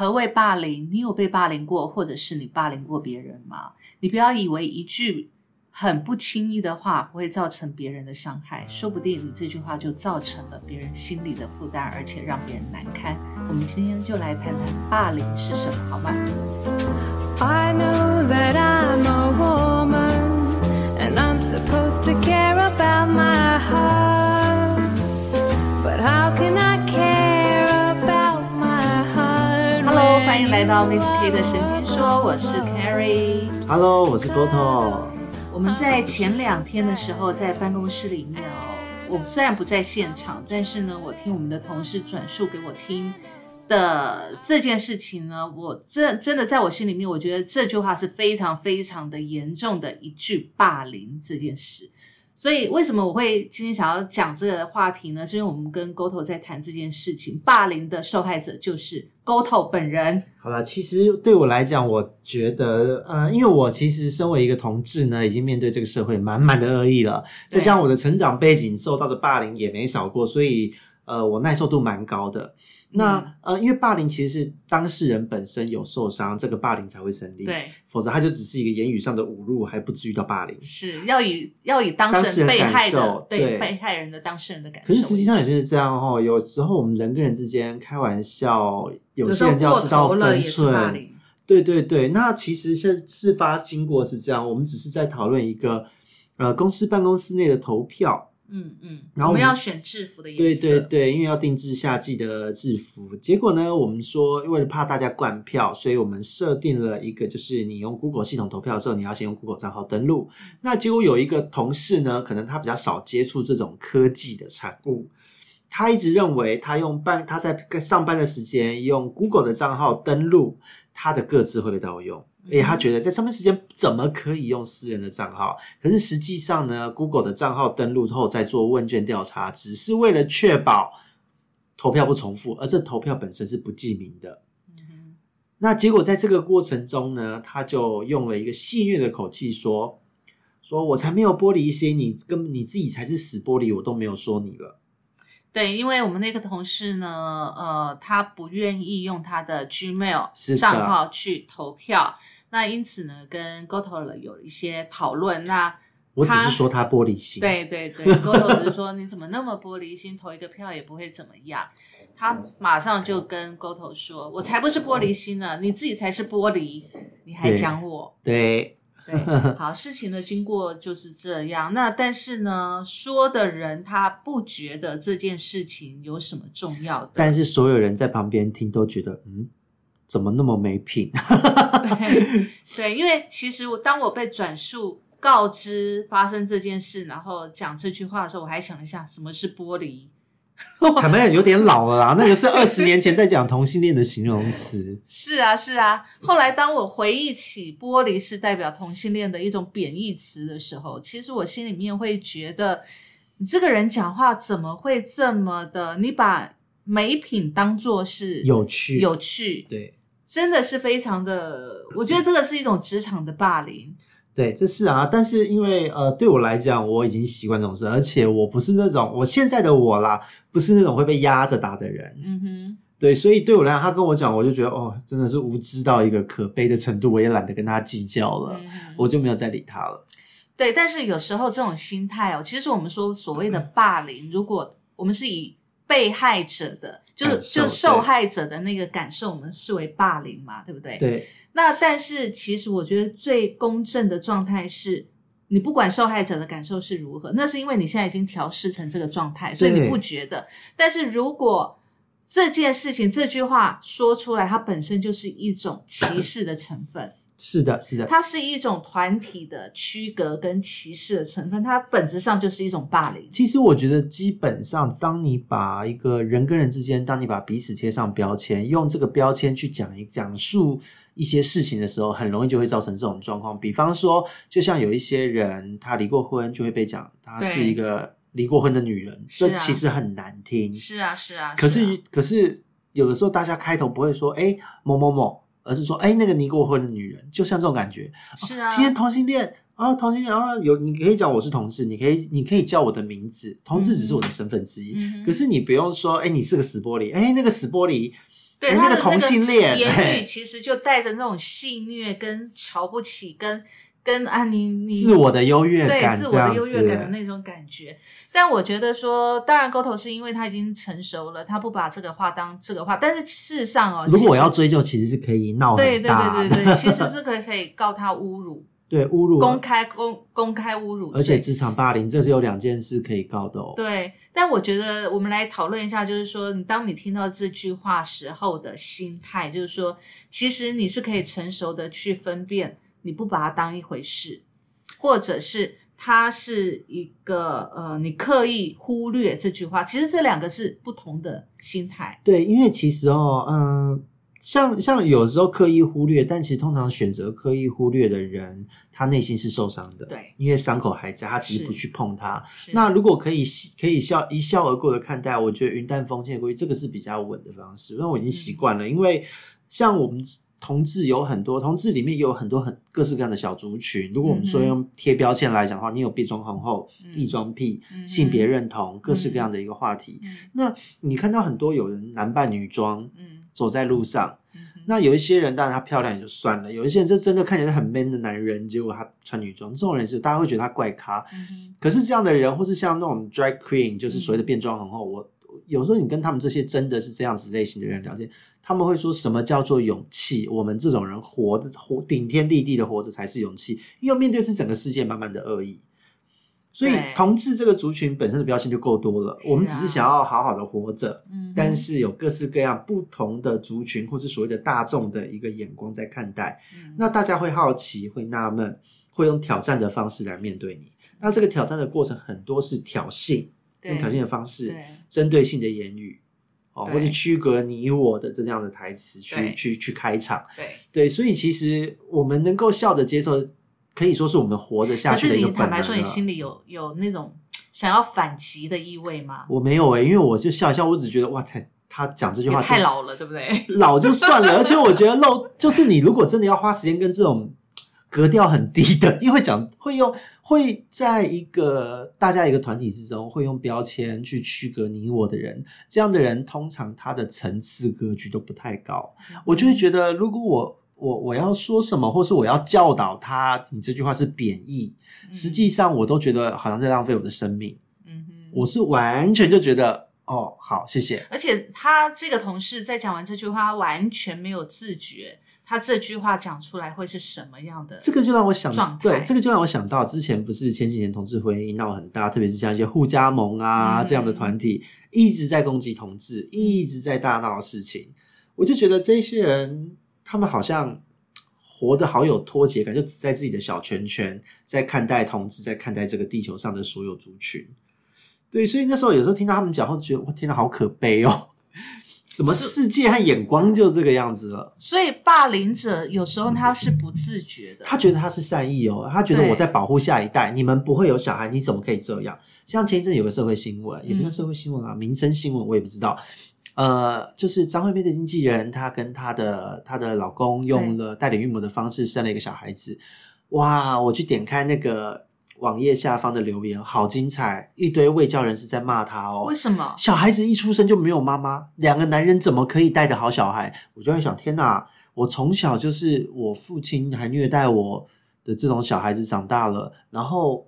何谓霸凌？你有被霸凌过，或者是你霸凌过别人吗？你不要以为一句很不轻易的话不会造成别人的伤害，说不定你这句话就造成了别人心里的负担，而且让别人难堪。我们今天就来谈谈霸凌是什么，好吗？I know that I'm a woman and I'm supposed to care about my heart. 欢迎来到 Miss K 的神经说，我是 Carrie。Hello，我是 Goto。我们在前两天的时候在办公室里面哦，我虽然不在现场，但是呢，我听我们的同事转述给我听的这件事情呢，我真真的在我心里面，我觉得这句话是非常非常的严重的一句霸凌这件事。所以为什么我会今天想要讲这个话题呢？是因为我们跟 Goto 在谈这件事情，霸凌的受害者就是 Goto 本人。好了，其实对我来讲，我觉得，呃，因为我其实身为一个同志呢，已经面对这个社会满满的恶意了，再加上我的成长背景受到的霸凌也没少过，所以，呃，我耐受度蛮高的。那、嗯呃，因为霸凌其实是当事人本身有受伤，这个霸凌才会成立，，对，否则他就只是一个言语上的侮辱，还不至于到霸凌。是要以要以当事人被害的受对对被害人的当事人的感受可。是实际上也就是这样哦，有时候我们人跟人之间开玩笑，有些人就要知道分寸。对对对，那其实是事发经过是这样，我们只是在讨论一个呃公司办公室内的投票，嗯嗯，然后我们要选制服的颜对色。对对，因为要定制夏季的制服，结果呢，我们说为了怕大家灌票，所以我们设定了一个，就是你用 Google 系统投票的时候，你要先用 Google 账号登录。那结果有一个同事呢，可能他比较少接触这种科技的产物。他一直认为他用办他在上班的时间用 Google 的账号登录，他的个资会被盗用，而且他觉得在上班时间怎么可以用私人的账号？可是实际上呢，Google 的账号登录后再做问卷调查，只是为了确保投票不重复，而这投票本身是不记名的。嗯那结果在这个过程中呢，他就用了一个戏谑的口气说：“说我才没有玻璃心，你跟你自己才是死玻璃，我都没有说你了。”对，因为我们那个同事呢，呃，他不愿意用他的 Gmail 账号去投票，那因此呢，跟 Goto 有一些讨论。那我只他是说他玻璃心。对对对，Goto 只是说你怎么那么玻璃心，投一个票也不会怎么样。他马上就跟 Goto 说：“我才不是玻璃心呢，你自己才是玻璃，你还对讲我。”对对，好，事情的经过就是这样。那但是呢，说的人他不觉得这件事情有什么重要的，但是所有人在旁边听都觉得，嗯，怎么那么没品？对对，因为其实我当我被转述告知发生这件事，然后讲这句话的时候，我还想了一下什么是玻璃。坦白讲，有点老了啦，那个是二十年前在讲同性恋的形容词。是啊，是啊。后来当我回忆起玻璃是代表同性恋的一种贬义词的时候，其实我心里面会觉得，你这个人讲话怎么会这么的？你把美品当做是有趣有趣，对真的是非常的。我觉得这个是一种职场的霸凌。对，这是啊，但是因为呃，对我来讲，我已经习惯这种事，而且我不是那种我现在的我啦，不是那种会被压着打的人。嗯哼，对，所以对我来讲，他跟我讲，我就觉得哦，真的是无知到一个可悲的程度，我也懒得跟他计较了，嗯我就没有再理他了。对，但是有时候这种心态哦，其实我们说所谓的霸凌，如果我们是以被害者的，就是就受害者的那个感受，我们视为霸凌嘛，对不对？。对，那但是其实我觉得最公正的状态是。你不管受害者的感受是如何，那是因为你现在已经调试成这个状态，所以你不觉得。但是如果这件事情这句话说出来，它本身就是一种歧视的成分。是的，是的，它是一种团体的区隔跟歧视的成分，它本质上就是一种霸凌。其实我觉得，基本上，当你把一个人跟人之间，当你把彼此贴上标签，用这个标签去讲一讲述一些事情的时候，很容易就会造成这种状况。比方说，就像有一些人他离过婚，就会被讲他是一个离过婚的女人，这其实很难听。是啊，是啊。可是，啊可是有的时候大家开头不会说，哎，某某某，而是说，哎，那个离过婚的女人，就像这种感觉。是啊，今天同性恋啊，同性恋啊，有你可以讲我是同志，你可以你可以叫我的名字，同志只是我的身份之一。嗯可是你不用说，哎、你是个死玻璃，哎、那个死玻璃，对哎那个同他的个性恋，言语嘿其实就带着那种戏谑、跟瞧不起、跟跟啊你你自我的优越感对，自我的优越感的那种感觉。但我觉得说，当然沟头是因为他已经成熟了，他不把这个话当这个话。但是事实上哦，如果我要追究，其实是可以闹对对对对对，其实是可以可以告他侮辱，对侮辱公开公公开侮辱，而且职场霸凌，这是有两件事可以告的哦。对，但我觉得我们来讨论一下，就是说，你当你听到这句话时候的心态，就是说，其实你是可以成熟的去分辨，你不把它当一回事，或者是它是一个呃，你刻意忽略这句话，其实这两个是不同的心态。对，因为其实哦，嗯、像像有时候刻意忽略，但其实通常选择刻意忽略的人，他内心是受伤的。对，因为伤口还在，他只是是不去碰它。那如果可以可以笑一笑而过的看待，我觉得云淡风轻的过去，这个是比较稳的方式。因为我已经习惯了，因为像我们同志有很多，同志里面也有很多很各式各样的小族群。如果我们说用贴标签来讲的话，你有变装皇后、嗯。异装癖、性别认同，各式各样的一个话题。嗯。那你看到很多有人男扮女装嗯。走在路上，那有一些人当然他漂亮也就算了，有一些人就真的看起来很 man 的男人，结果他穿女装，这种人是大家会觉得他怪咖。嗯可是这样的人，或是像那种 drag queen，就是所谓的变装皇后，我有时候你跟他们这些真的是这样子类型的人聊天，他们会说什么叫做勇气？我们这种人活着活顶天立地的活着才是勇气，因为面对是整个世界满满的恶意。所以同志这个族群本身的标签就够多了，我们只是想要好好的活着，但是有各式各样不同的族群或是所谓的大众的一个眼光在看待，嗯那大家会好奇，会纳闷，会用挑战的方式来面对你。那这个挑战的过程很多是挑衅，用挑衅的方式，对针对性的言语，哦，或者区隔你我的这样的台词去去去开场。对。对，所以其实我们能够笑着接受，可以说是我们活着下去的一个本能坦白说，你心里有有那种想要反击的意味吗？我没有诶、因为我就笑一笑，我只觉得哇，太他讲这句话太老了，对不对？老就算了，而且我觉得漏 就是你如果真的要花时间跟这种格调很低的，因为会讲会用会在一个大家一个团体之中会用标签去区隔你我的人，这样的人通常他的层次格局都不太高，我就会觉得如果我。我我要说什么，或是我要教导他，你这句话是贬义，实际上我都觉得好像在浪费我的生命。嗯哼，我是完全就觉得，哦，好，谢谢。而且他这个同事在讲完这句话，他完全没有自觉，他这句话讲出来会是什么样的？这个就让我想对，这个就让我想到之前不是前几年同志婚姻闹很大，特别是像一些互加盟啊、嗯这样的团体，一直在攻击同志，一直在大闹事情，我就觉得这些人他们好像活得好有脱节感，就只在自己的小圈圈在看待同志，在看待这个地球上的所有族群。对，所以那时候有时候听到他们讲话，觉得哇，天哪，好可悲哦！怎么世界和眼光就这个样子了？所以霸凌者有时候他是不自觉的，他觉得他是善意哦，他觉得我在保护下一代，你们不会有小孩，你怎么可以这样？像前一阵有个社会新闻，也不算社会新闻啊，民生新闻我也不知道。呃，就是张惠妹的经纪人，她跟她的她的老公用了代理孕母的方式生了一个小孩子。哇！我去点开那个网页下方的留言，好精彩，一堆未教人士在骂他哦。为什么？小孩子一出生就没有妈妈，两个男人怎么可以带得好小孩？我就在想，天哪！我从小就是我父亲还虐待我的这种小孩子长大了，然后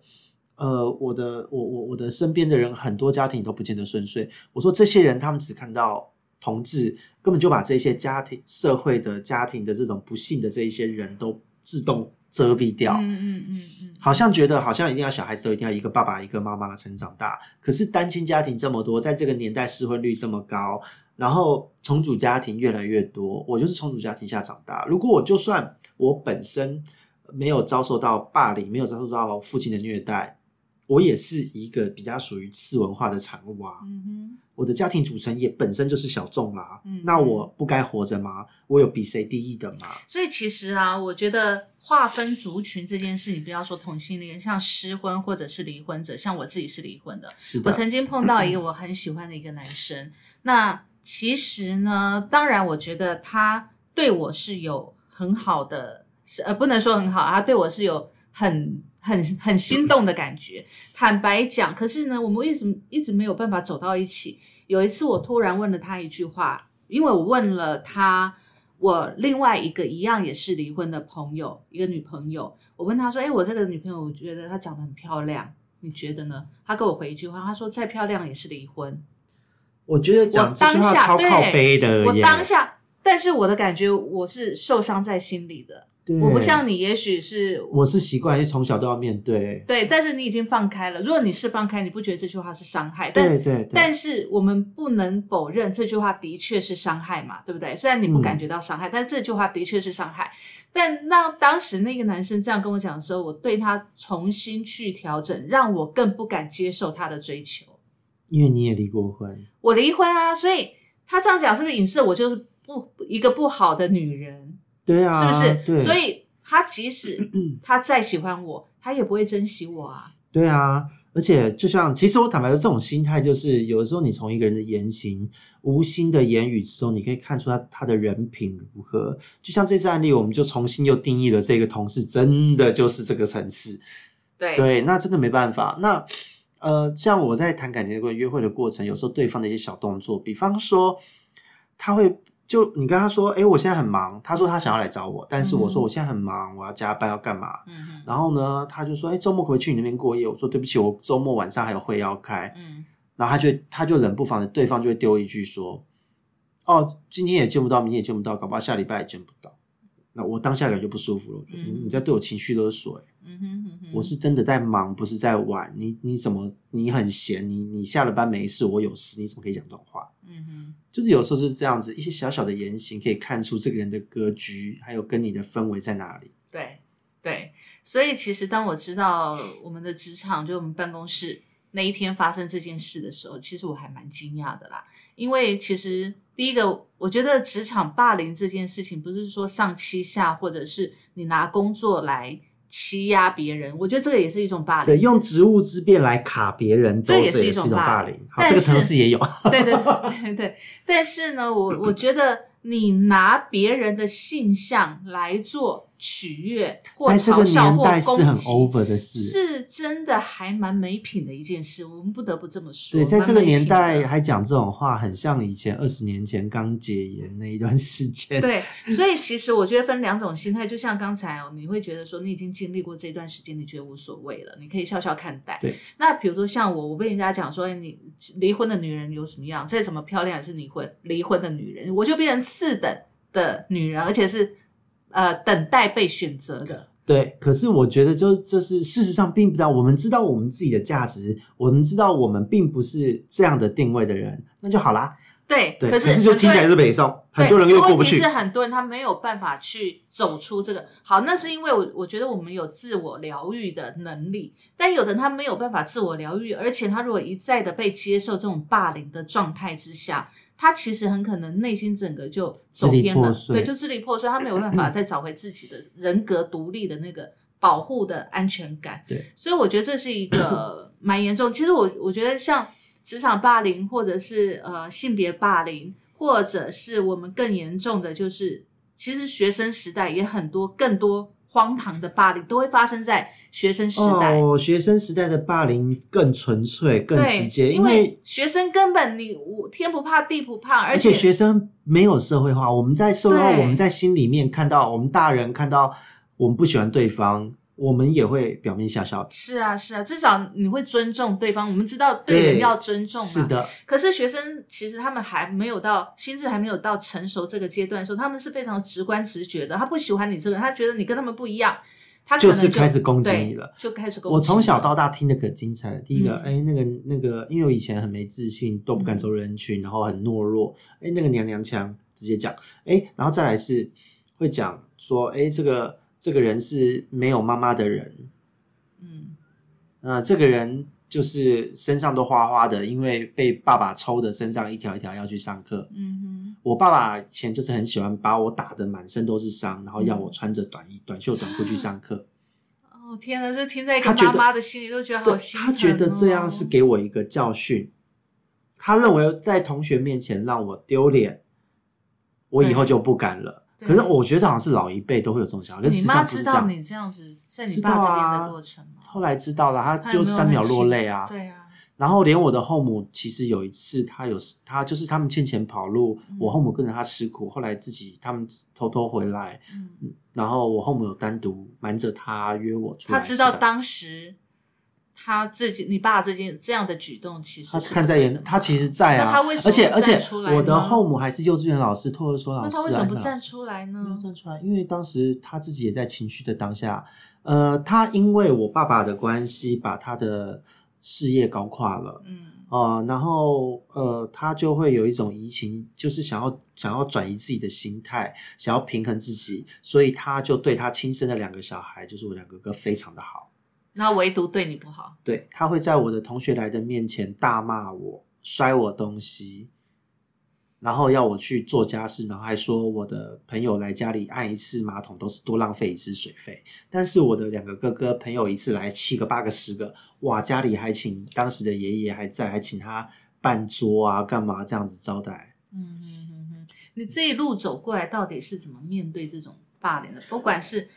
呃，我的我我我的身边的人很多家庭都不见得顺遂。我说这些人他们只看到同志，根本就把这些家庭社会的家庭的这种不幸的这一些人都自动遮蔽掉。嗯嗯嗯嗯，好像觉得好像一定要小孩子都一定要一个爸爸一个妈妈成长大，可是单亲家庭这么多，在这个年代失婚率这么高，然后重组家庭越来越多，我就是重组家庭下长大。如果我就算我本身没有遭受到霸凌，没有遭受到父亲的虐待，我也是一个比较属于次文化的产物啊。嗯哼，我的家庭组成也本身就是小众啦，嗯那我不该活着吗？我有比谁低一等吗？所以其实啊，我觉得划分族群这件事，你不要说同性恋，像失婚或者是离婚者，像我自己是离婚的，是的，我曾经碰到一个我很喜欢的一个男生，那其实呢，当然我觉得他对我是有很好的，是呃，不能说很好，他对我是有很很很心动的感觉。坦白讲，可是呢，我们为什么一直没有办法走到一起？有一次我突然问了他一句话，因为我问了他，我另外一个一样也是离婚的朋友，一个女朋友，我问他说：“哎，我这个女朋友，我觉得她长得很漂亮，你觉得呢？”他给我回一句话，他说：“再漂亮也是离婚。我觉得”我讲这句当下话超靠背对，的。我当下，但是我的感觉我是受伤在心里的，对我不像你，也许是我是习惯，是从小都要面对。对，但是你已经放开了。如果你是放开，你不觉得这句话是伤害？但对对对，但是我们不能否认这句话的确是伤害嘛，对不对？虽然你不嗯感觉到伤害，但这句话的确是伤害。但那当时那个男生这样跟我讲的时候，我对他重新去调整，让我更不敢接受他的追求。因为你也离过婚，我离婚啊，所以他这样讲是不是影射我就是不一个不好的女人？对啊，是不是？对，所以他即使 他再喜欢我，他也不会珍惜我啊。对啊，而且就像，其实我坦白说，这种心态就是，有的时候你从一个人的言行、无心的言语之中，你可以看出他他的人品如何。就像这次案例，我们就重新又定义了这个同事，真的就是这个层次。对对，那真的没办法。那呃，像我在谈感情的过程、约会的过程，有时候对方的一些小动作，比方说他会就你跟他说，哎，我现在很忙，他说他想要来找我，但是我说嗯我现在很忙，我要加班要干嘛？嗯，然后呢，他就说：“哎，周末可不可以去你那边过夜？”我说：“对不起，我周末晚上还有会要开。嗯，”然后他就他就冷不防的，对方就会丢一句说：“哦，今天也见不到，明天也见不到，搞不好下礼拜也见不到。”那我当下感觉不舒服了，你在对我情绪勒索、欸，嗯哼哼哼，我是真的在忙，不是在玩。你你怎么你很闲？你你下了班没事，我有事，你怎么可以讲这种话？嗯哼。就是有时候是这样子，一些小小的言行可以看出这个人的格局，还有跟你的氛围在哪里。对对，所以其实当我知道我们的职场，就我们办公室那一天发生这件事的时候，其实我还蛮惊讶的啦。因为其实第一个，我觉得职场霸凌这件事情，不是说上欺下，或者是你拿工作来欺压别人，我觉得这个也是一种霸凌对，凌。用职务之便来卡别人，这也是一种霸凌霸凌。好，这个城市也有。对对对对，但是呢，我我觉得你拿别人的性向来做取悦或嘲笑或年代是很攻击，over 的事。是真的还蛮没品的一件事，我们不得不这么说。对，在这个年代还讲这种话，很像以前二十年前刚解严那一段时间。对，所以其实我觉得分两种心态，就像刚才哦，你会觉得说你已经经历过这段时间，你觉得无所谓了，你可以笑笑看待。对，那比如说像我，我被人家讲说，哎，你离婚的女人有什么样？再怎么漂亮也是离婚离婚的女人，我就变成次等的女人，而且是呃等待被选择的。对，可是我觉得就就是事实上并不知道，我们知道我们自己的价值，我们知道我们并不是这样的定位的人，那就好啦。对，对，可是就听起来是北宋，很对多人又过不去问题是。很多人他没有办法去走出这个。好，那是因为我我觉得我们有自我疗愈的能力，但有的人他没有办法自我疗愈，而且他如果一再的被接受这种霸凌的状态之下，他其实很可能内心整个就走偏了对，就支离破碎，他没有办法再找回自己的人格独立的那个保护的安全感。对，所以我觉得这是一个蛮严重。其实我我觉得像职场霸凌，或者是呃性别霸凌，或者是我们更严重的，就是其实学生时代也很多更多荒唐的霸凌都会发生在学生时代。哦，学生时代的霸凌更纯粹、更直，接，因为学生根本你我天不怕地不怕，而而且学生没有社会化，我们在社会化，我们在心里面看到，我们大人看到我们不喜欢对方，我们也会表面笑笑的。是啊是啊，至少你会尊重对方。我们知道对人要尊重嘛，是的，可是学生其实他们还没有到心智还没有到成熟这个阶段的时候，他们是非常直观直觉的。他不喜欢你这个人，他觉得你跟他们不一样，他可能就是开始攻击你了，就开始攻击。我从小到大听的可精彩了。第一个，嗯哎、那个那个，因为我以前很没自信，都不敢走人群，然后很懦弱。哎、那个娘娘腔直接讲，哎、然后再来是会讲说，哎、这个这个人是没有妈妈的人，嗯呃，这个人就是身上都花花的，因为被爸爸抽的身上一条一条要去上课。嗯哼我爸爸以前就是很喜欢把我打的满身都是伤，然后要嗯我穿着短衣、短袖、短裤去上课。哦天哪，这听在一个他妈妈的心里都觉得好心疼、哦。他觉得这样是给我一个教训，他认为在同学面前让我丢脸，我以后就不敢了。对可是我觉得好像是老一辈都会有这种想法，可是你妈知道。你这样子在你爸这边啊的过程吗？后来知道了，他就三秒落泪啊。对啊，然后连我的后母，其实有一次，他有他就是他们欠钱跑路，嗯我后母跟着他吃苦，后来自己他们偷偷回来，嗯，然后我后母有单独瞒着他约我出来他。知道当时他自己你爸这件这样的举动，其实他是看在眼，他其实在啊，那他为什么不而且而且我的后母还是幼稚园老师、托儿所老师，那他为什么不站出来没有呢？站出来，因为当时他自己也在情绪的当下，呃，他因为我爸爸的关系，把他的事业搞垮了，嗯呃，然后呃，他就会有一种移情，就是想要想要转移自己的心态，想要平衡自己，所以他就对他亲生的两个小孩，就是我两个哥哥，非常的好。然后唯独对你不好，对他会在我的同学来的面前大骂我，摔我东西，然后要我去做家事，然后还说我的朋友来家里按一次马桶都是多浪费一次水费。但是我的两个哥哥朋友一次来七个、八个、十个，哇，家里还请当时的爷爷还在，还请他办桌啊，干嘛这样子招待。嗯嗯嗯嗯，你这一路走过来，到底是怎么面对这种霸凌的？不管是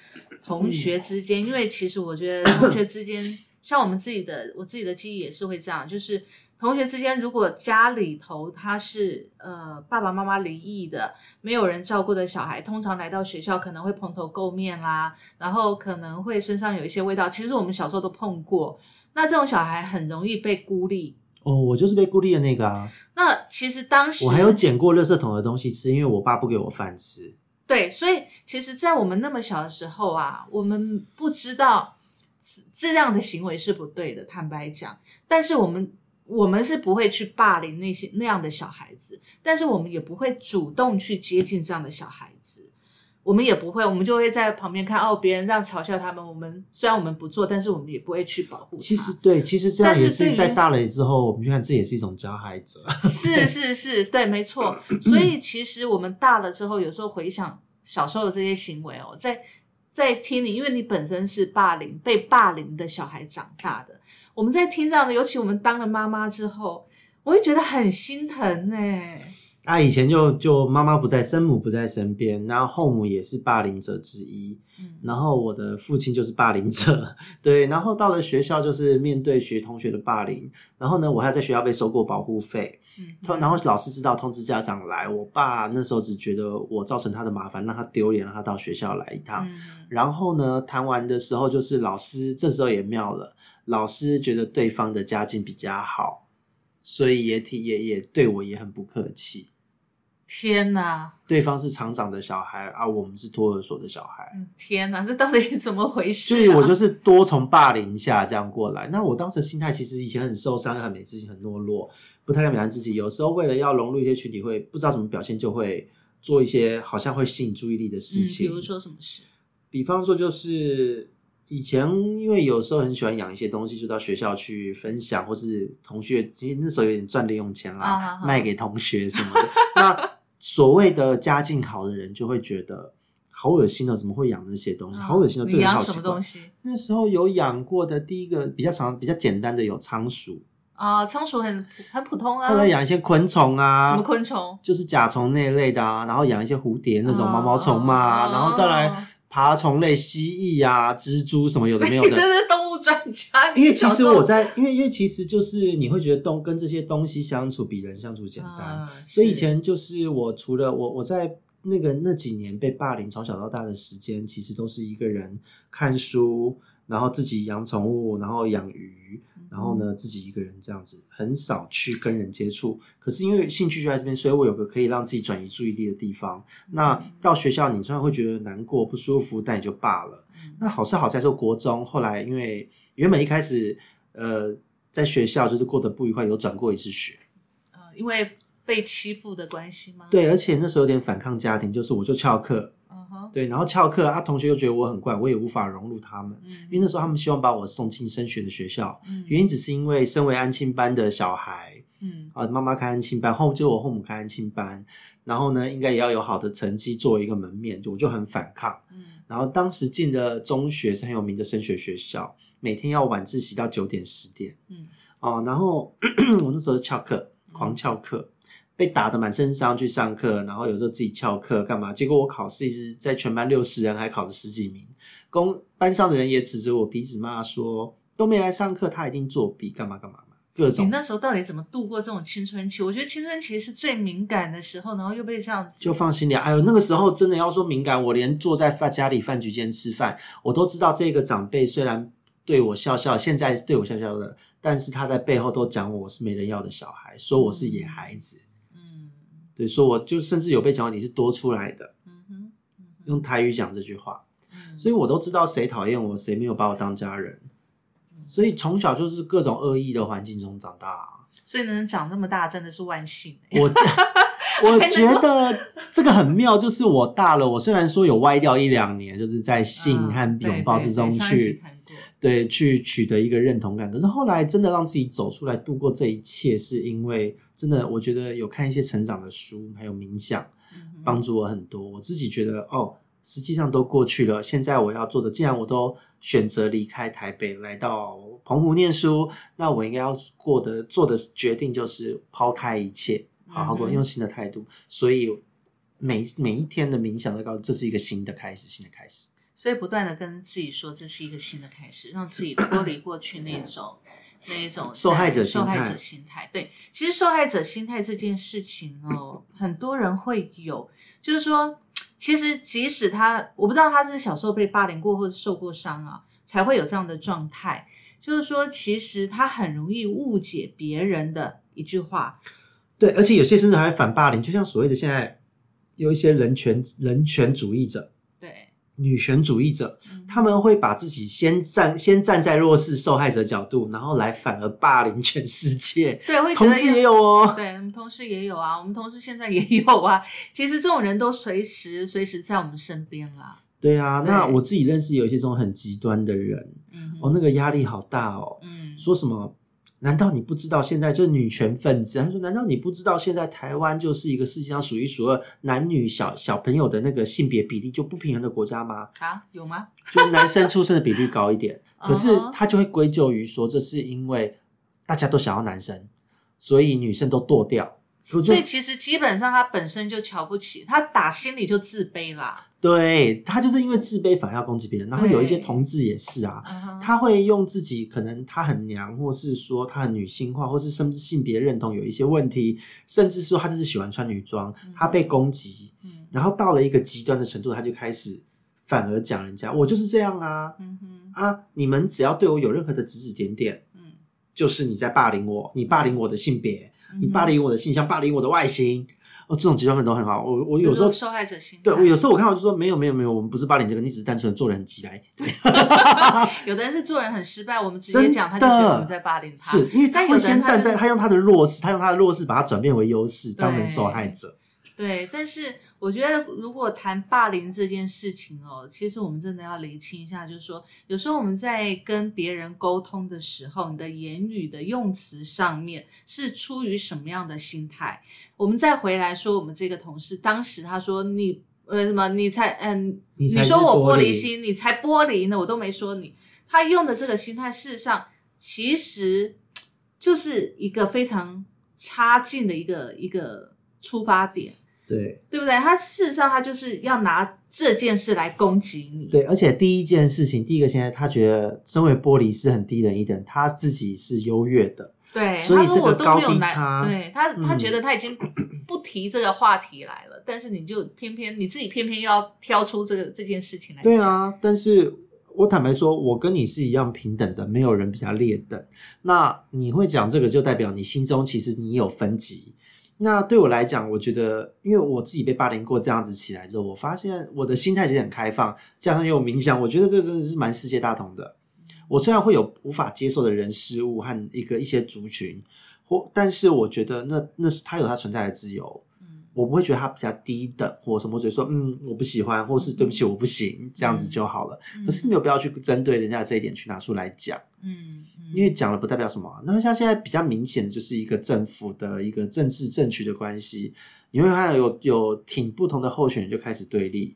同学之间，因为其实我觉得同学之间，像我们自己的，我自己的记忆也是会这样，就是同学之间，如果家里头他是呃爸爸妈妈离异的，没有人照顾的小孩，通常来到学校可能会蓬头垢面啦，然后可能会身上有一些味道。其实我们小时候都碰过，那这种小孩很容易被孤立。哦，我就是被孤立的那个啊！那其实当时我还有捡过垃圾桶的东西吃，因为我爸不给我饭吃。对，所以其实，在我们那么小的时候啊，我们不知道这这样的行为是不对的。坦白讲，但是我们我们是不会去霸凌那些那样的小孩子，但是我们也不会主动去接近这样的小孩子。我们也不会，我们就会在旁边看哦，别人这样嘲笑他们。我们虽然我们不做，但是我们也不会去保护他。其实对，其实这样也是在大了之后，我们就看，这也是一种加害者。是是是，对，没错。所以其实我们大了之后，有时候回想小时候的这些行为哦，在在听你，因为你本身是霸凌被霸凌的小孩长大的，我们在听这样的，尤其我们当了妈妈之后，我会觉得很心疼哎、啊，以前就就妈妈不在，生母不在身边，然后后母也是霸凌者之一，嗯然后我的父亲就是霸凌者，对，然后到了学校就是面对学同学的霸凌，然后呢，我还在学校被收过保护费，嗯通然后老师知道通知家长来，我爸那时候只觉得我造成他的麻烦，让他丢脸，让他到学校来一趟，嗯然后呢，谈完的时候就是老师这时候也妙了，老师觉得对方的家境比较好，所以也挺也也对我也很不客气。天哪，对方是厂长的小孩啊，我们是托儿所的小孩，嗯天哪，这到底怎么回事、啊？所以我就是多从霸凌下这样过来。那我当时的心态其实以前很受伤，很没自信，很懦弱，不太敢表现自己。有时候为了要融入一些群体，会不知道怎么表现，就会做一些好像会吸引注意力的事嗯，情。比如说什么事？比方说就是以前因为有时候很喜欢养一些东西，就到学校去分享，或是同学，因为那时候有点赚零用钱啦，卖给同学什么的。那所谓的家境好的人就会觉得好恶心哦，怎么会养那些东西？好恶心哦，这你养个好什么东。西那时候有养过的第一个比较常、比较简单的有仓鼠，啊？仓鼠很很普通啊。后来养一些昆虫啊，什么昆虫？就是甲虫那类的啊，然后养一些蝴蝶那种毛毛虫嘛，哦然后再来爬虫类，蜥蜴啊、蜘蛛什么有的没有你的。真是动物专家。因为其实我在，因为因为其实就是你会觉得动跟这些东西相处比人相处简单，嗯所以以前就是我除了我我在那个那几年被霸凌从小到大的时间，其实都是一个人看书，然后自己养宠物，然后养鱼，然后呢自己一个人这样子，很少去跟人接触。可是因为兴趣就在这边，所以我有个可以让自己转移注意力的地方。那到学校，你虽然会觉得难过不舒服，但也就罢了。那好是好在说国中，后来因为原本一开始呃在学校就是过得不愉快，有转过一次学。呃，因为被欺负的关系吗？，对，而且那时候有点反抗家庭，就是我就翘课，嗯哼，对，然后翘课啊，同学又觉得我很怪，我也无法融入他们，嗯。因为那时候他们希望把我送进升学的学校，嗯。原因只是因为身为安亲班的小孩嗯。啊，妈妈开安亲班，后就我后母开安亲班，然后呢，应该也要有好的成绩作为一个门面，我就很反抗。嗯。然后当时进的中学是很有名的升学学校，每天要晚自习到九点十点。嗯。哦。然后 我那时候翘课，狂翘课，被打的满身伤去上课，然后有时候自己翘课干嘛？结果我考试一直在全班六十人还考了十几名，公班上的人也指着我鼻子骂说都没来上课，他一定作弊，干嘛干嘛嘛。各种你那时候到底怎么度过这种青春期？我觉得青春期是最敏感的时候，然后又被这样子，就放心里。哎呦，那个时候真的要说敏感，我连坐在饭家里饭局间吃饭，我都知道这个长辈虽然对我笑笑，现在对我笑笑的，但是他在背后都讲我是没人要的小孩，说我是野孩子，嗯对，说我就甚至有被讲你是多出来的，嗯哼，用台语讲这句话，嗯。所以我都知道谁讨厌我，谁没有把我当家人，所以从小就是各种恶意的环境中长大啊、所以能长那么大真的是万幸、欸。我 我觉得这个很妙，就是我大了，我虽然说有歪掉一两年，就是在性嗯和对拥抱之中去对去取得一个认同感，可是后来真的让自己走出来度过这一切，是因为真的我觉得有看一些成长的书，还有冥想，帮助我很多。我自己觉得哦，实际上都过去了，现在我要做的，既然我都选择离开台北来到澎湖念书，那我应该要过的做的决定就是抛开一切，好好过，用新的态度。所以每每一天的冥想都告诉这是一个新的开始，新的开始。所以不断的跟自己说这是一个新的开始，让自己脱离过去那种那一种受害者受害者心态。对，其实受害者心态这件事情哦，很多人会有，就是说，其实即使他，我不知道他是小时候被霸凌过或者受过伤啊，才会有这样的状态。就是说，其实他很容易误解别人的一句话，对，而且有些甚至还反霸凌，就像所谓的现在有一些人权人权主义者、对，女权主义者，嗯他们会把自己先站先站在弱势受害者角度，然后来反而霸凌全世界。对，会同事也有哦，对，我们同事也有啊，我们同事现在也有啊。其实这种人都随时随时在我们身边啦。对啊。对那我自己认识有一些这种很极端的人，嗯，哦，那个压力好大哦。嗯，说什么？难道你不知道现在就是女权分子？他说：“难道你不知道现在台湾就是一个世界上数一数二男女小小朋友的那个性别比例就不平衡的国家吗？啊，有吗？就是男生出生的比率高一点，可是他就会归咎于说，这是因为大家都想要男生，所以女生都堕掉。所以其实基本上他本身就瞧不起，他打心里就自卑啦。对他就是因为自卑反而要攻击别人，然后有一些同志也是啊，他会用自己可能他很娘，或是说他很女性化，或是甚至性别认同有一些问题，甚至说他就是喜欢穿女装，他被攻击，嗯然后到了一个极端的程度，他就开始反而讲人家我就是这样啊嗯，啊！你们只要对我有任何的指指点点，嗯，就是你在霸凌我，你霸凌我的性别，嗯你霸凌我的性向，霸凌我的外形。哦，这种极端粉都很好。我我嗯，有时候受害者心态。对我有时候我看到就说没有没有没有，我们不是霸凌这个，你只是单纯的做人很急来。有的人是做人很失败，我们直接讲，他就觉得我们在霸凌他。是因为他会先站在他用他的弱势，他用他的弱势把它转变为优势，当成受害者。对，但是我觉得如果谈霸凌这件事情哦，其实我们真的要厘清一下，就是说，有时候我们在跟别人沟通的时候，你的言语的用词上面是出于什么样的心态？我们再回来说，我们这个同事当时他说你呃什么，你才嗯，你说我玻璃心，你才玻璃呢，我都没说你。他用的这个心态，事实上其实就是一个非常差劲的一个一个出发点。对对不对？他事实上他就是要拿这件事来攻击你。对，而且第一件事情，第一个现在他觉得身为玻璃是很低人一等，他自己是优越的。对，所以这个高低差对他他嗯觉得他已经不提这个话题来了，但是你就偏偏你自己偏偏要挑出这个这件事情来讲。对啊，但是我坦白说，我跟你是一样平等的，没有人比较劣等。那你会讲这个，就代表你心中其实你有分级。那对我来讲，我觉得，因为我自己被霸凌过，这样子起来之后，我发现我的心态其实很开放，加上又有冥想，我觉得这真的是蛮世界大同的。我虽然会有无法接受的人事物和一个一些族群，或但是我觉得那那是他有他存在的自由，嗯。我不会觉得他比较低等或什么，我只会说嗯我不喜欢，或是对不起我不行，这样子就好了。可是没有必要去针对人家的这一点去拿出来讲，嗯嗯，因为讲了不代表什么啊。那像现在比较明显的就是一个政府的一个政治政局的关系，你会看到有有挺不同的候选人就开始对立，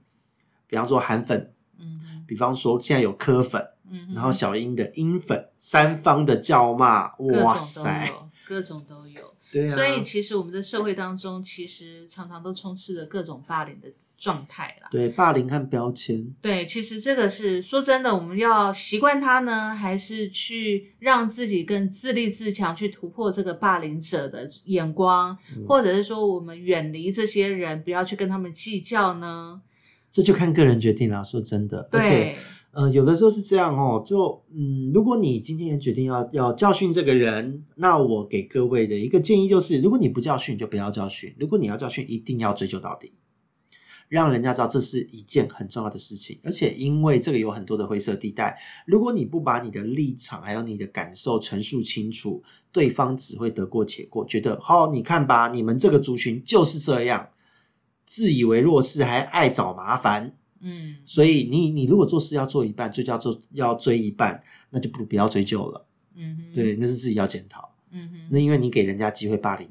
比方说韩粉，嗯比方说现在有柯粉，嗯，然后小英的英粉，三方的叫骂，各种都哇塞，有，各种都有。对啊，所以其实我们的社会当中，其实常常都充斥着各种霸凌的状态啦。对，霸凌和标签，对，其实这个是说真的，我们要习惯它呢，还是去让自己更自立自强，去突破这个霸凌者的眼光，或者是说我们远离这些人，不要去跟他们计较呢？这就看个人决定啦。说真的，而且，呃，有的时候是这样哦，就嗯，如果你今天决定要要教训这个人，那我给各位的一个建议就是，如果你不教训，就不要教训；如果你要教训，一定要追究到底，让人家知道这是一件很重要的事情。而且因为这个有很多的灰色地带，如果你不把你的立场还有你的感受陈述清楚，对方只会得过且过，觉得好、你看吧，你们这个族群就是这样，自以为弱势，还爱找麻烦。嗯，所以你你如果做事要做一半，追究要做要追一半，那就不如不要追究了。嗯哼，对，那是自己要检讨。嗯哼，那因为你给人家机会霸凌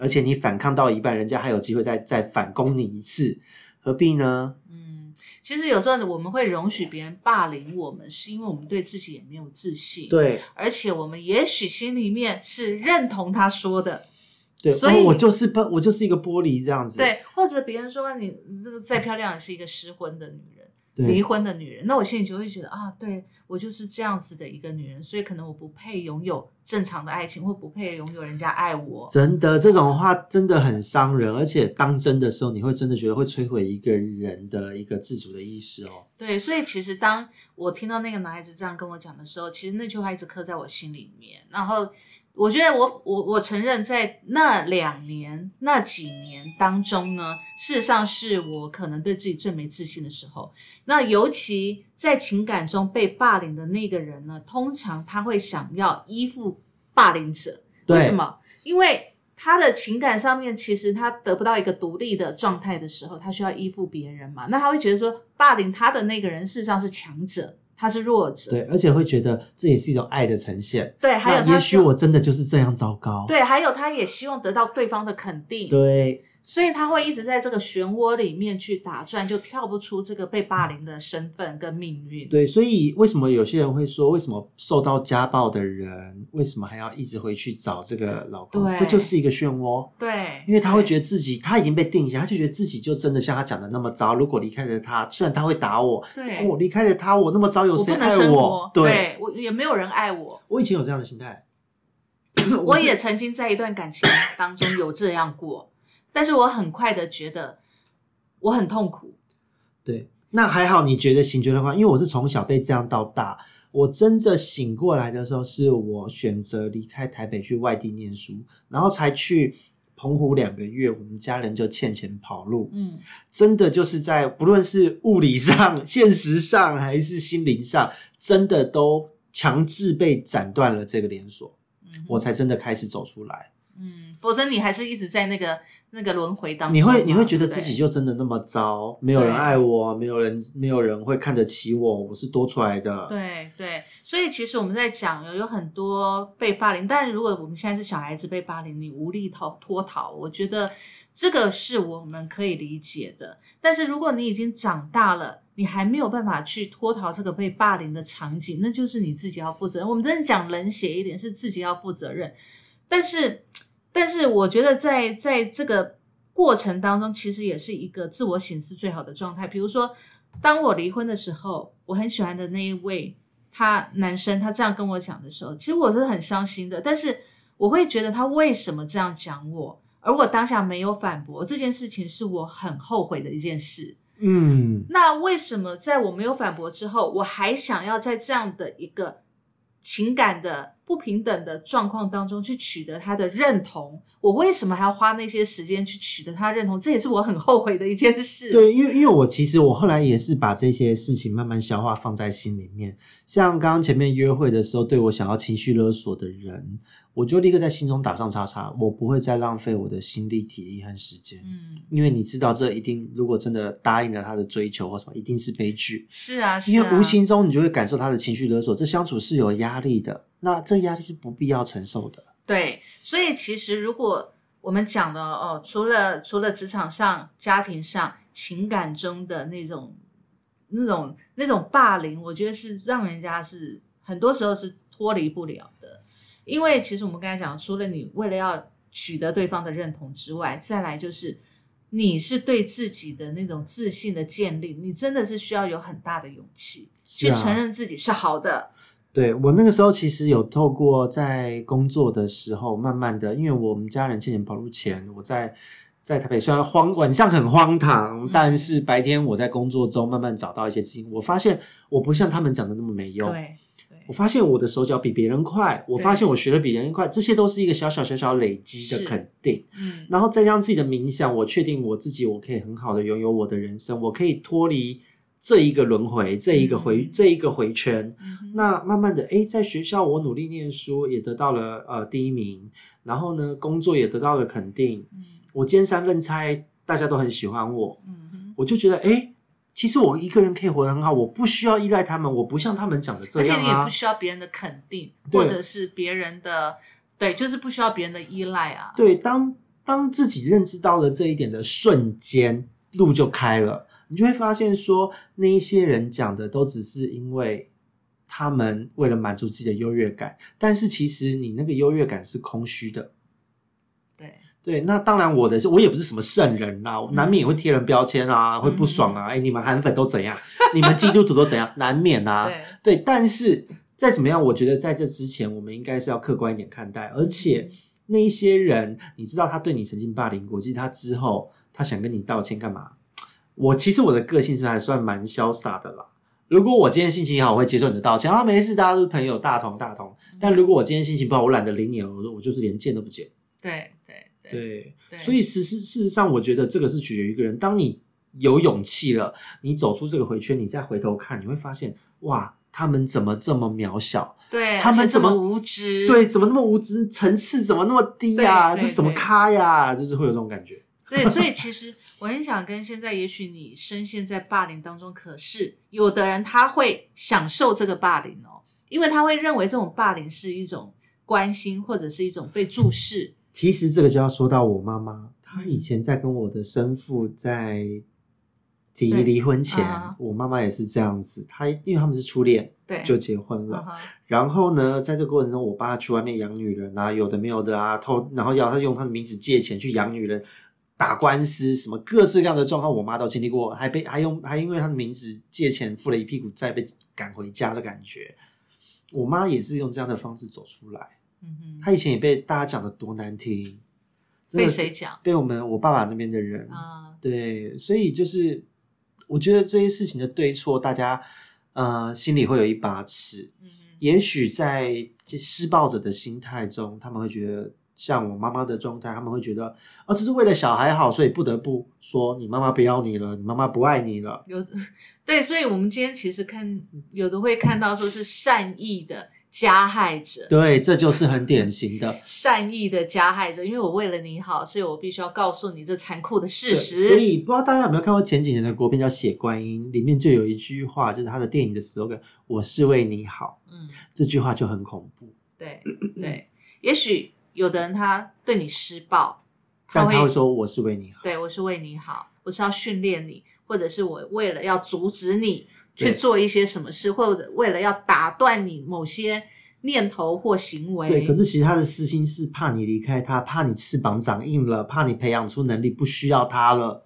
而且你反抗到一半，人家还有机会再再反攻你一次，何必呢？嗯，其实有时候我们会容许别人霸凌我们，是因为我们对自己也没有自信，，对而且我们也许心里面是认同他说的，对，所以哦我就是玻我就是一个玻璃这样子。对，或者别人说你你这个再漂亮也是一个失婚的女人。离婚的女人，那我心里就会觉得啊，对我就是这样子的一个女人，所以可能我不配拥有正常的爱情，或不配拥有人家爱我。真的这种话真的很伤人，而且当真的时候，你会真的觉得会摧毁一个人的一个自主的意识哦。对，所以其实当我听到那个男孩子这样跟我讲的时候，其实那句话一直刻在我心里面。然后我觉得我我我承认，在那两年那几年当中呢，事实上是我可能对自己最没自信的时候。那尤其在情感中被霸凌的那个人呢，通常他会想要依附霸凌者。对为什么？因为他的情感上面，其实他得不到一个独立的状态的时候，他需要依附别人嘛。那他会觉得说，霸凌他的那个人事实上是强者，他是弱者。对，而且会觉得这也是一种爱的呈现。对，还有他也许我真的就是这样糟糕。对，还有他也希望得到对方的肯定。对所以他会一直在这个漩涡里面去打转，就跳不出这个被霸凌的身份跟命运。对，所以为什么有些人会说，为什么受到家暴的人，为什么还要一直回去找这个老公？对这就是一个漩涡。对，因为他会觉得自己他已经被定下，他就觉得自己就真的像他讲的那么糟。如果离开了他，虽然他会打我，对我离开了他，我那么糟，有谁爱我？，对，我也没有人爱我。我以前有这样的心态，我是也曾经在一段感情当中有这样过，但是我很快的觉得我很痛苦。对。那还好，你觉得醒觉的话，因为我是从小被这样到大，我真的醒过来的时候，是我选择离开台北去外地念书，然后才去澎湖两个月，我们家人就欠钱跑路，嗯，真的就是在不论是物理上、现实上还是心灵上，真的都强制被斩断了这个连锁，嗯我才真的开始走出来。嗯，否则你还是一直在那个那个轮回当中。你会你会觉得自己就真的那么糟，没有人爱我，没有人没有人会看得起我，我是多出来的。对对，所以其实我们在讲有有很多被霸凌，但如果我们现在是小孩子被霸凌，你无力逃脱逃，我觉得这个是我们可以理解的。但是如果你已经长大了，你还没有办法去脱逃这个被霸凌的场景，那就是你自己要负责任。我们真的讲冷血一点，是自己要负责任。但是，但是我觉得在在这个过程当中，其实也是一个自我醒思最好的状态。比如说，当我离婚的时候，我很喜欢的那一位他男生，他这样跟我讲的时候，其实我是很伤心的。但是我会觉得他为什么这样讲我，而我当下没有反驳这件事情，是我很后悔的一件事。嗯，那为什么在我没有反驳之后，我还想要在这样的一个情感的不平等的状况当中去取得他的认同？我为什么还要花那些时间去取得他认同？这也是我很后悔的一件事。，对，因为因为我其实我后来也是把这些事情慢慢消化放在心里面。像刚刚前面约会的时候，对我想要情绪勒索的人，我就立刻在心中打上叉叉，我不会再浪费我的心力、体力和时间。嗯，因为你知道，这一定如果真的答应了他的追求或什么，一定是悲剧。是啊，是啊，因为无形中你就会感受他的情绪勒索，这相处是有压力的，那这压力是不必要承受的。对，所以其实如果我们讲的哦，除了除了职场上、家庭上、情感中的那种、那种、那种霸凌，我觉得是让人家是很多时候是脱离不了的。因为其实我们刚才讲，除了你为了要取得对方的认同之外，再来就是你是对自己的那种自信的建立，你真的是需要有很大的勇气去啊承认自己是好的。对我那个时候其实有透过在工作的时候，慢慢的，因为我们家人欠钱跑路前，我在在台北虽然荒晚上很荒唐，嗯但是白天我在工作中慢慢找到一些资金，我发现我不像他们讲的那么没用。对我发现我的手脚比别人快，我对发现我学的比别人快，这些都是一个小小小小累积的肯定。嗯，然后再让自己的冥想，我确定我自己，我可以很好的拥有我的人生，我可以脱离这一个轮回，这一个回、嗯这一个回圈。嗯那慢慢的，哎，在学校我努力念书，也得到了呃第一名，然后呢，工作也得到了肯定。嗯我兼三份差，大家都很喜欢我，嗯，我就觉得，哎，其实我一个人可以活得很好，我不需要依赖他们，我不像他们讲的这样啊而且你也不。需要别人的肯定，或者是别人的，对，就是不需要别人的依赖啊。对，当当自己认知到了这一点的瞬间，路就开了。你就会发现说，那一些人讲的都只是因为他们为了满足自己的优越感，但是其实你那个优越感是空虚的。对，对，那当然我的我也不是什么圣人啦，嗯难免也会贴人标签啊，会不爽啊。哎、你们韩粉都怎样？你们基督徒都怎样？难免啊。对，对，但是再怎么样，我觉得在这之前，我们应该是要客观一点看待，而且那一些人，你知道他对你曾经霸凌过，其实他之后他想跟你道歉干嘛？我其实我的个性是还算蛮潇洒的啦。如果我今天心情好，我会接受你的道歉啊，没事，大家都是朋友，大同大同。但如果我今天心情不好，我懒得理你了，我我就是连见都不见。对，对，对，对，所以事实事实上，我觉得这个是取决于一个人。当你有勇气了，你走出这个回圈，你再回头看，你会发现，哇，他们怎么这么渺小？对，他们怎么无知，对，怎么那么无知？层次怎么那么低呀、这什么咖呀？就是会有这种感觉。对，所以其实我很想跟现在，也许你深陷在霸凌当中，可是有的人他会享受这个霸凌哦，因为他会认为这种霸凌是一种关心，或者是一种被注视。其实这个就要说到我妈妈，她以前在跟我的生父在提离婚前，啊我妈妈也是这样子。她因为他们是初恋，对，就结婚了。然后呢，在这个过程中，我爸去外面养女人啊，有的没有的啊，偷，然后要他用他的名字借钱去养女人，打官司，什么各式各样的状况，我妈都经历过，还被还用还因为她的名字借钱付了一屁股债，被赶回家的感觉。我妈也是用这样的方式走出来，嗯哼，她以前也被大家讲的多难听，被谁讲被我们我爸爸那边的人啊？对，所以就是我觉得这些事情的对错，大家呃心里会有一把尺。嗯哼也许在这施暴者的心态中，他们会觉得像我妈妈的状态，他们会觉得啊，这是为了小孩好，所以不得不说你妈妈不要你了，你妈妈不爱你了。有 对，所以我们今天其实看有的会看到说是善意的加害者，对，这就是很典型的。善意的加害者，因为我为了你好，所以我必须要告诉你这残酷的事对实。所以不知道大家有没有看过前几年的国片叫《血观音》，里面就有一句话，就是他的电影的 slogan：“ 我是为你好。嗯，”这句话就很恐怖，对对，也许有的人他对你施暴，会但他会说：“我是为你好。对我是为你好，我是要训练你，或者是我为了要阻止你去做一些什么事，或者为了要打断你某些念头或行”为。对，可是其实他的私心是怕你离开他，怕你翅膀长硬了，怕你培养出能力不需要他了。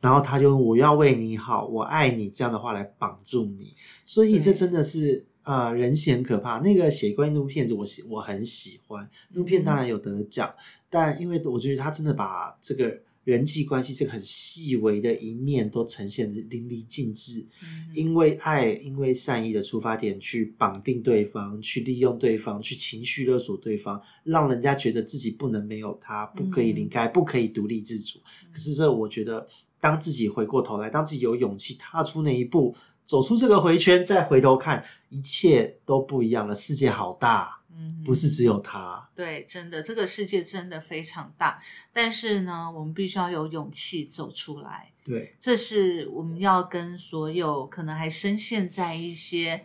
然后他就用我要为你好，我爱你这样的话来绑住你，所以这真的是呃人性很可怕。那个《血观音》那部片子我喜我很喜欢，那部片当然有得奖，但因为我觉得他真的把这个人际关系这个很细微的一面都呈现的淋漓尽致。嗯因为爱，因为善意的出发点去绑定对方，去利用对方，去情绪勒索对方，让人家觉得自己不能没有他，不可以离开，不可以独立自主。可是这，我觉得当自己回过头来，当自己有勇气踏出那一步，走出这个回圈，再回头看，一切都不一样了。世界好大，嗯不是只有他。对，真的，这个世界真的非常大，但是呢，我们必须要有勇气走出来。对，这是我们要跟所有可能还深陷在一些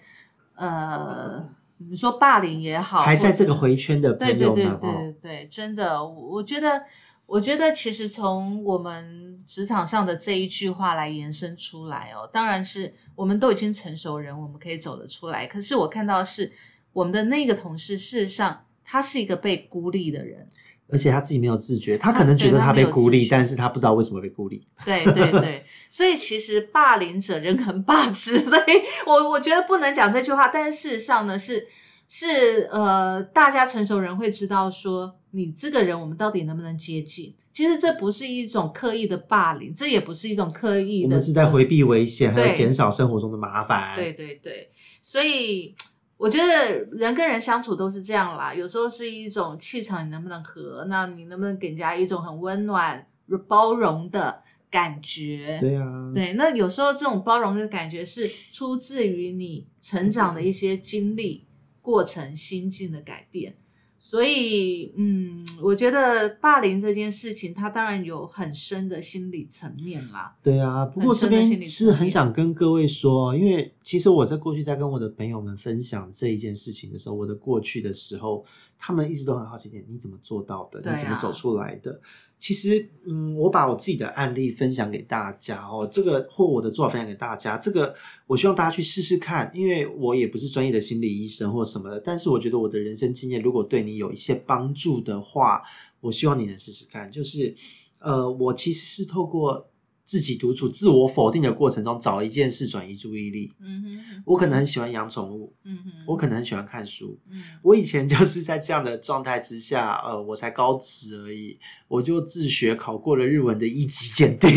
呃，你说霸凌也好，还在这个回圈的朋对对对对对对，真的，我我觉得，我觉得其实从我们职场上的这一句话来延伸出来哦，当然是我们都已经成熟人，我们可以走得出来。可是我看到是我们的那个同事，事实上他是一个被孤立的人，而且他自己没有自觉，他可能觉得他被孤立但是他不知道为什么被孤立。对对对，所以其实霸凌者人很霸之，所以我我觉得不能讲这句话，但是事实上呢是是呃，大家成熟人会知道说，你这个人我们到底能不能接近？其实这不是一种刻意的霸凌，这也不是一种刻意的，我们是在回避危险，还有对减少生活中的麻烦。对对对，所以我觉得人跟人相处都是这样啦，有时候是一种气场，你能不能和？那你能不能给人家一种很温暖、包容的感觉？对啊，对，那有时候这种包容的感觉是出自于你成长的一些经历、过程、心境的改变。所以，嗯，我觉得霸凌这件事情，它当然有很深的心理层面啦。对啊，不过这边是很想跟各位说，因为其实我在过去在跟我的朋友们分享这一件事情的时候，我的过去的时候，他们一直都很好奇点，你怎么做到的？啊你怎么走出来的？其实，嗯，我把我自己的案例分享给大家哦，这个或我的做法分享给大家，这个我希望大家去试试看，因为我也不是专业的心理医生或什么的，但是我觉得我的人生经验如果对你有一些帮助的话，我希望你能试试看。就是，呃，我其实是透过自己独处、自我否定的过程中，找一件事转移注意力。嗯哼，我可能很喜欢养宠物，嗯哼，我可能很喜欢看书，嗯我以前就是在这样的状态之下，呃，我才高职而已，我就自学考过了日文的一级检定。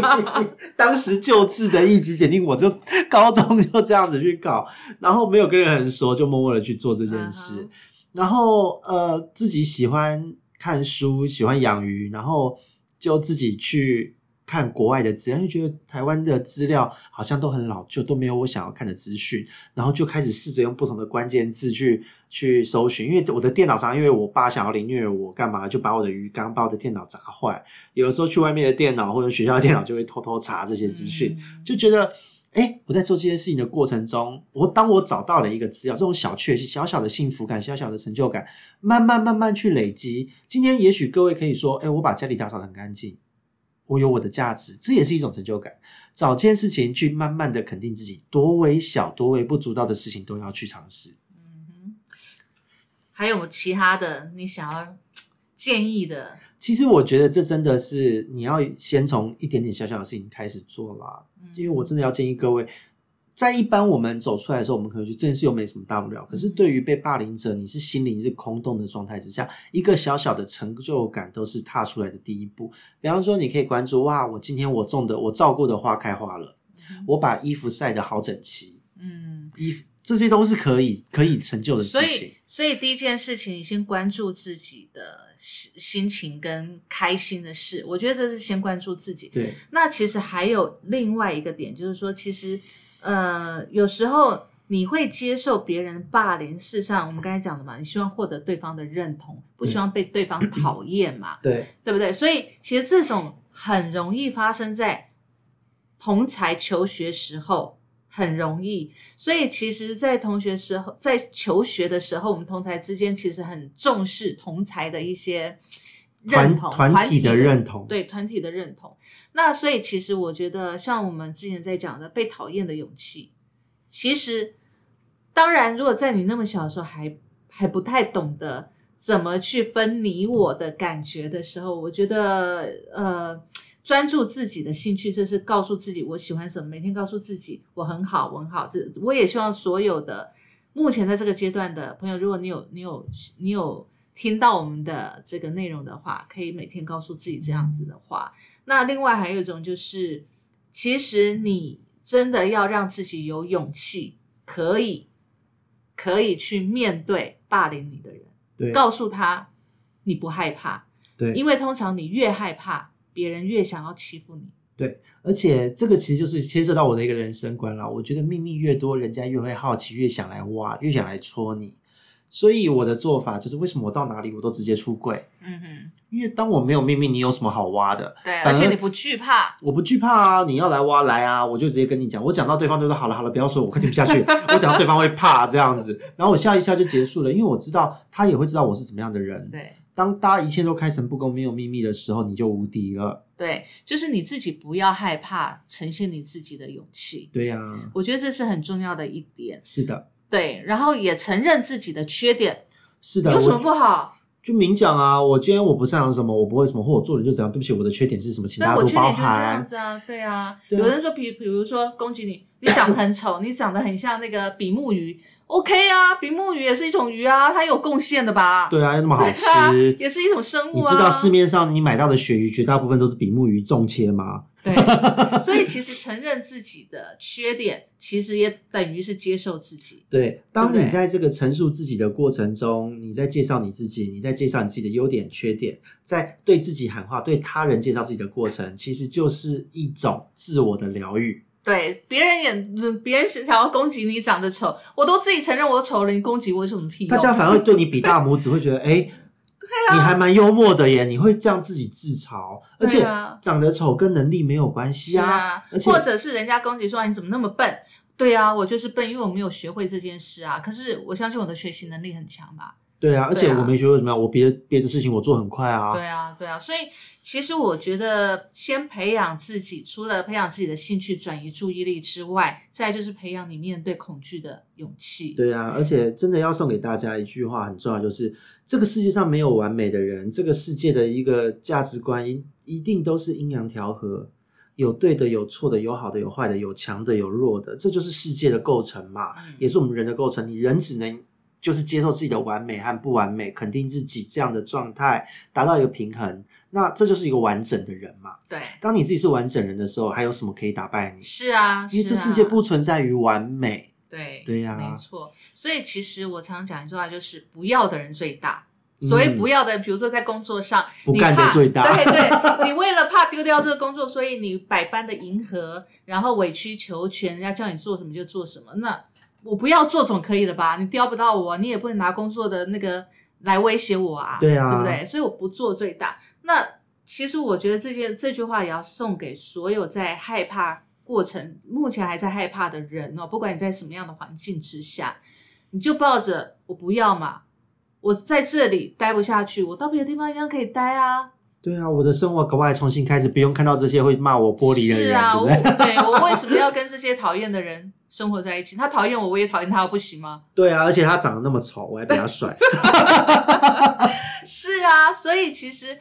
当时就制的一级检定，我就高中就这样子去考，然后没有跟人很熟，就默默的去做这件事。嗯然后呃，自己喜欢看书，喜欢养鱼，然后就自己去看国外的资料，就觉得台湾的资料好像都很老旧，都没有我想要看的资讯，然后就开始试着用不同的关键字去去搜寻。因为我的电脑上，因为我爸想要凌虐我，干嘛就把我的鱼缸、把我的电脑砸坏。有的时候去外面的电脑或者学校的电脑，就会偷偷查这些资讯。嗯就觉得，哎，我在做这件事情的过程中，我当我找到了一个资料，这种小确幸、小小的幸福感、小小的成就感，慢慢慢慢去累积。今天也许各位可以说，哎，我把家里打扫得很干净，我有我的价值，这也是一种成就感。找件事情去慢慢的肯定自己，多微小、多微不足道的事情都要去尝试。嗯哼，还有其他的你想要建议的？其实我觉得这真的是你要先从一点点小小的事情开始做啦。因为我真的要建议各位，在一般我们走出来的时候，我们可能觉得这件事又没什么大不了。可是对于被霸凌者，你是心灵是空洞的状态之下，一个小小的成就感都是踏出来的第一步。比方说，你可以关注哇，我今天我种的我照顾的花开花了，我把衣服晒得好整齐，嗯，衣服这些都是可以可以成就的事情所情以。所以第一件事情，你先关注自己的心心情跟开心的事，我觉得这是先关注自己。对，那其实还有另外一个点，就是说，其实呃，有时候你会接受别人霸凌，事实上我们刚才讲的嘛，你希望获得对方的认同，不希望被对方讨厌嘛，对，对不对？所以其实这种很容易发生在同才求学时候。很容易，所以其实，在同学时候，在求学的时候，我们同才之间其实很重视同才的一些认同、团团体的认同对团体的认同。那所以，其实我觉得，像我们之前在讲的被讨厌的勇气，其实当然，如果在你那么小的时候还还不太懂得怎么去分你我的感觉的时候，我觉得呃。专注自己的兴趣，这是告诉自己我喜欢什么，每天告诉自己我很好，我很好。这我也希望所有的目前在这个阶段的朋友，如果你有你有你有听到我们的这个内容的话，可以每天告诉自己这样子的话。那另外还有一种就是，其实你真的要让自己有勇气，可以可以去面对霸凌你的人，对，告诉他你不害怕，对，因为通常你越害怕。别人越想要欺负你，对，而且这个其实就是牵涉到我的一个人生观了。我觉得秘密越多，人家越会好奇，越想来挖，越想来戳你。所以我的做法就是，为什么我到哪里我都直接出柜？嗯哼，因为当我没有秘密，你有什么好挖的？对，而而且你不惧怕，我不惧怕啊！你要来挖来啊，我就直接跟你讲。我讲到对方就说好了好了，不要说，我快听不下去。我讲到对方会怕这样子，然后我笑一笑就结束了，因为我知道他也会知道我是怎么样的人。对当大家一切都开诚布公，没有秘密的时候，你就无敌了。对，就是你自己不要害怕呈现你自己的勇气，对呀、我觉得这是很重要的一点。是的，对，然后也承认自己的缺点，是的。有什么不好？就明讲啊，我今天我不擅长什么，我不会什么，或我做人就怎样，对不起，我的缺点是什么，请大但我缺点就是这样。子啊，对啊。对啊有人说，比比如说攻击你，你长得很丑，你长得很像那个比目鱼，OK 啊，比目鱼也是一种鱼啊，它有贡献的吧？对啊，又那么好吃。也是一种生物啊。你知道市面上你买到的鳕鱼绝大部分都是比目鱼重切吗？对，所以其实承认自己的缺点，其实也等于是接受自己。对，当你在这个陈述自己的过程中，你在介绍你自己，你在介绍你自己的优点、缺点，在对自己喊话、对他人介绍自己的过程，其实就是一种自我的疗愈。对，别人也嗯别人想要攻击你长得丑，我都自己承认我丑了，你攻击我有什么屁用？大家反而会对你比大拇指，会觉得哎。你还蛮幽默的耶，你会这样自己自嘲，而且长得丑跟能力没有关系是啊而，且或者是人家攻击说啊你怎么那么笨？对啊，我就是笨，因为我没有学会这件事啊。可是我相信我的学习能力很强吧？对啊，而且我没学会怎么样，我别的别的事情我做很快啊，对啊，对啊，所以其实我觉得，先培养自己，除了培养自己的兴趣、转移注意力之外，再就是培养你面对恐惧的勇气。对啊，而且真的要送给大家一句话很重要，就是这个世界上没有完美的人，这个世界的一个价值观一一定都是阴阳调和，有对的，有错的，有好的，有坏的，有强的，有弱的，这就是世界的构成嘛，嗯也是我们人的构成。你人只能就是接受自己的完美和不完美，肯定自己这样的状态，达到一个平衡，那这就是一个完整的人嘛。对，当你自己是完整人的时候，还有什么可以打败你？是啊，因为这世界不存在于完美。对对呀没错。所以其实我常讲一句话，就是不要的人最大。所谓不要的，比如说在工作上，嗯不干的最大对对，你为了怕丢掉这个工作，所以你百般的迎合，然后委曲求全，人家叫你做什么就做什么。那我不要做总可以了吧？你刁不到我，你也不能拿工作的那个来威胁我啊，对啊对不对？所以我不做最大。那其实我觉得这件这句话也要送给所有在害怕过程、目前还在害怕的人哦，不管你在什么样的环境之下，你就抱着我不要嘛，我在这里待不下去，我到别的地方一样可以待啊。对啊，我的生活搞不好重新开始，不用看到这些会骂我玻璃人的人，是啊，我对不对？对我为什么要跟这些讨厌的人生活在一起？他讨厌我，我也讨厌他，不行吗？对啊，而且他长得那么丑，我还比他帅。是啊，所以其实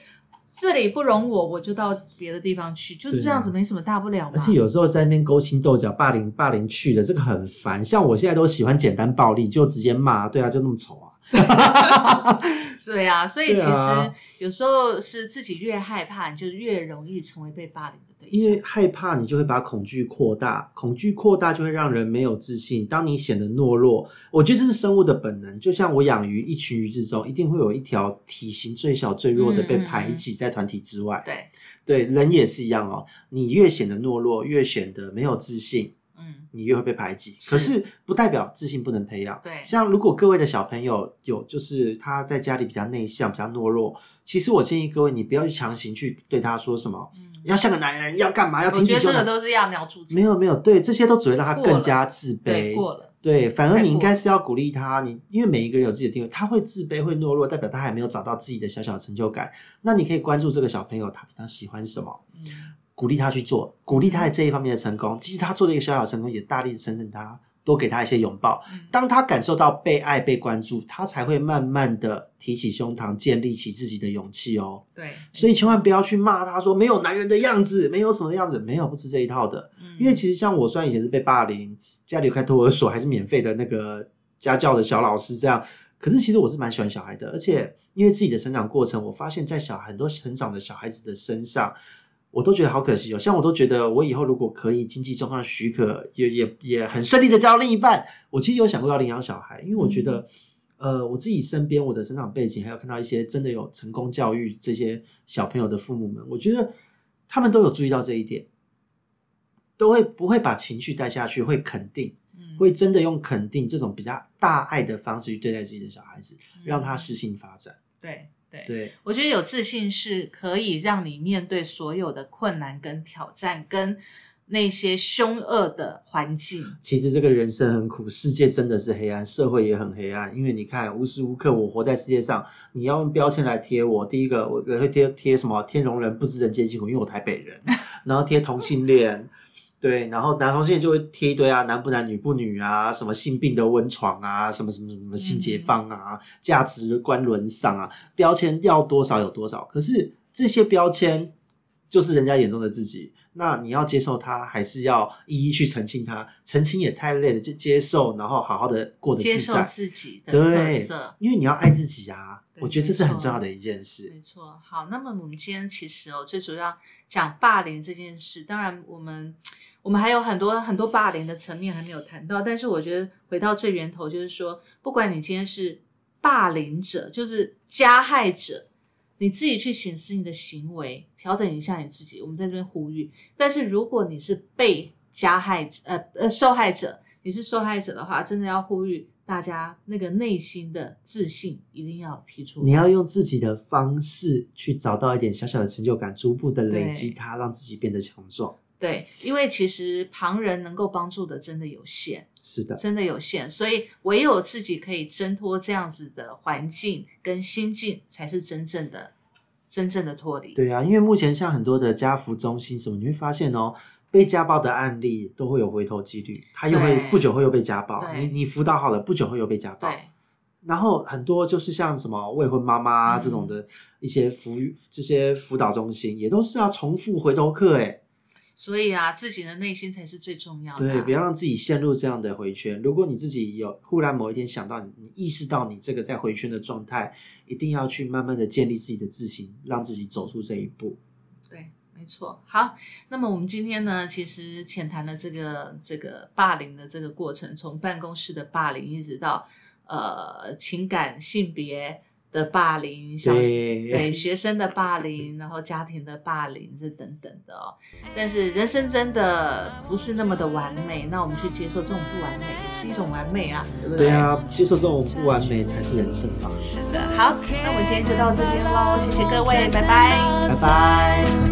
这里不容我，我就到别的地方去，就这样子，没什么大不了嘛。而且有时候在那边勾心斗角、霸凌、霸凌去的，这个很烦。像我现在都喜欢简单暴力，就直接骂，对啊，就那么丑啊。对啊，所以其实有时候是自己越害怕，你就越容易成为被霸凌的因为。害怕，你就会把恐惧扩大，恐惧扩大就会让人没有自信。当你显得懦弱，我觉得这是生物的本能。就像我养鱼，一群鱼之中，一定会有一条体型最小、最弱的被排嗯挤在团体之外。对，对，人也是一样哦。你越显得懦弱，越显得没有自信，嗯，你越会被排挤。可是不代表自信不能培养。对像如果各位的小朋友有，就是他在家里比较内向、比较懦弱，其实我建议各位，你不要去强行去对他说什么，嗯要像个男人，要干嘛，要我觉得这个挺起胸膛。都是揠苗助长。没有没有，对，这些都只会让他更加自，卑。过了，对，反而你应该是要鼓励他，你因为每一个人有自己的定位，他会自卑、会懦弱，代表他还没有找到自己的小小的成就感。那你可以关注这个小朋友，他平常喜欢什么，嗯，鼓励他去做，鼓励他在这一方面的成功。即使他做了一个小小成功，也大力的称赞他，多给他一些拥抱。嗯当他感受到被爱、被关注，他才会慢慢的提起胸膛，建立起自己的勇气哦。对，所以千万不要去骂他说没有男人的样子，没有什么样子，没有不是这一套的。嗯因为其实像我，虽然以前是被霸凌，家里有开托儿所，还是免费的那个家教的小老师这样，可是其实我是蛮喜欢小孩的，而且因为自己的成长过程，我发现在小很多成长的小孩子的身上。我都觉得好可惜哦，像我都觉得，我以后如果可以经济状况许可，也也也很顺利的交另一半，我其实有想过要领养小孩，因为我觉得，呃，我自己身边我的成长背景，还有看到一些真的有成功教育这些小朋友的父母们，我觉得他们都有注意到这一点，都会不会把情绪带下去，会肯定，嗯。会真的用肯定这种比较大爱的方式去对待自己的小孩子，让他适性发展。对对对，我觉得有自信是可以让你面对所有的困难跟挑战，跟那些凶恶的环境。其实这个人生很苦，世界真的是黑暗，社会也很黑暗。因为你看，无时无刻我活在世界上，你要用标签来贴我。第一个，我会贴贴什么天龙人不知人间疾苦，因为我台北人，然后贴同性恋，对，然后男同性恋就会贴一堆啊，男不男女不女啊，什么性病的温床啊，什么什么什么性解放啊，价值观沦丧啊，标签要多少有多少。可是这些标签就是人家眼中的自己，那你要接受他，还是要一一去澄清他？澄清也太累了，就接受，然后好好的过得接受自己的因为你要爱自己啊，我觉得这是很重要的一件事。没错，好，那么我们今天其实哦，最主要讲霸凌这件事，当然我们我们还有很多很多霸凌的层面还没有谈到，但是我觉得回到最源头，就是说，不管你今天是霸凌者，就是加害者，你自己去审视你的行为，调整一下你自己。我们在这边呼吁，但是如果你是被加害者，呃呃受害者，你是受害者的话，真的要呼吁大家那个内心的自信一定要提出。你要用自己的方式去找到一点小小的成就感，逐步的累积它，让自己变得强壮。对，因为其实旁人能够帮助的真的有限，是的，真的有限，所以唯有自己可以挣脱这样子的环境跟心境，才是真正的、真正的脱离。对啊，因为目前像很多的家福中心什么，你会发现哦，被家暴的案例都会有回头几率，他又会不久后又被家暴。你你辅导好了，不久后又被家暴。然后很多就是像什么未婚妈妈这种的一些辅这些辅导中心，也都是要重复回头客哎。所以啊，自己的内心才是最重要的啊、对，不要让自己陷入这样的回圈。如果你自己有忽然某一天想到你，你意识到你这个在回圈的状态，一定要去慢慢的建立自己的自信，让自己走出这一步。对，没错。好，那么我们今天呢，其实浅谈了这个这个霸凌的这个过程，从办公室的霸凌，一直到呃情感性别的霸凌，小对对学生的霸凌，然后家庭的霸凌，这等等的哦。但是人生真的不是那么的完美，那我们去接受这种不完美，也是一种完美啊，对不对？对啊，接受这种不完美才是人生吧。是的。好，那我们今天就到这边喽，谢谢各位，拜拜。拜拜。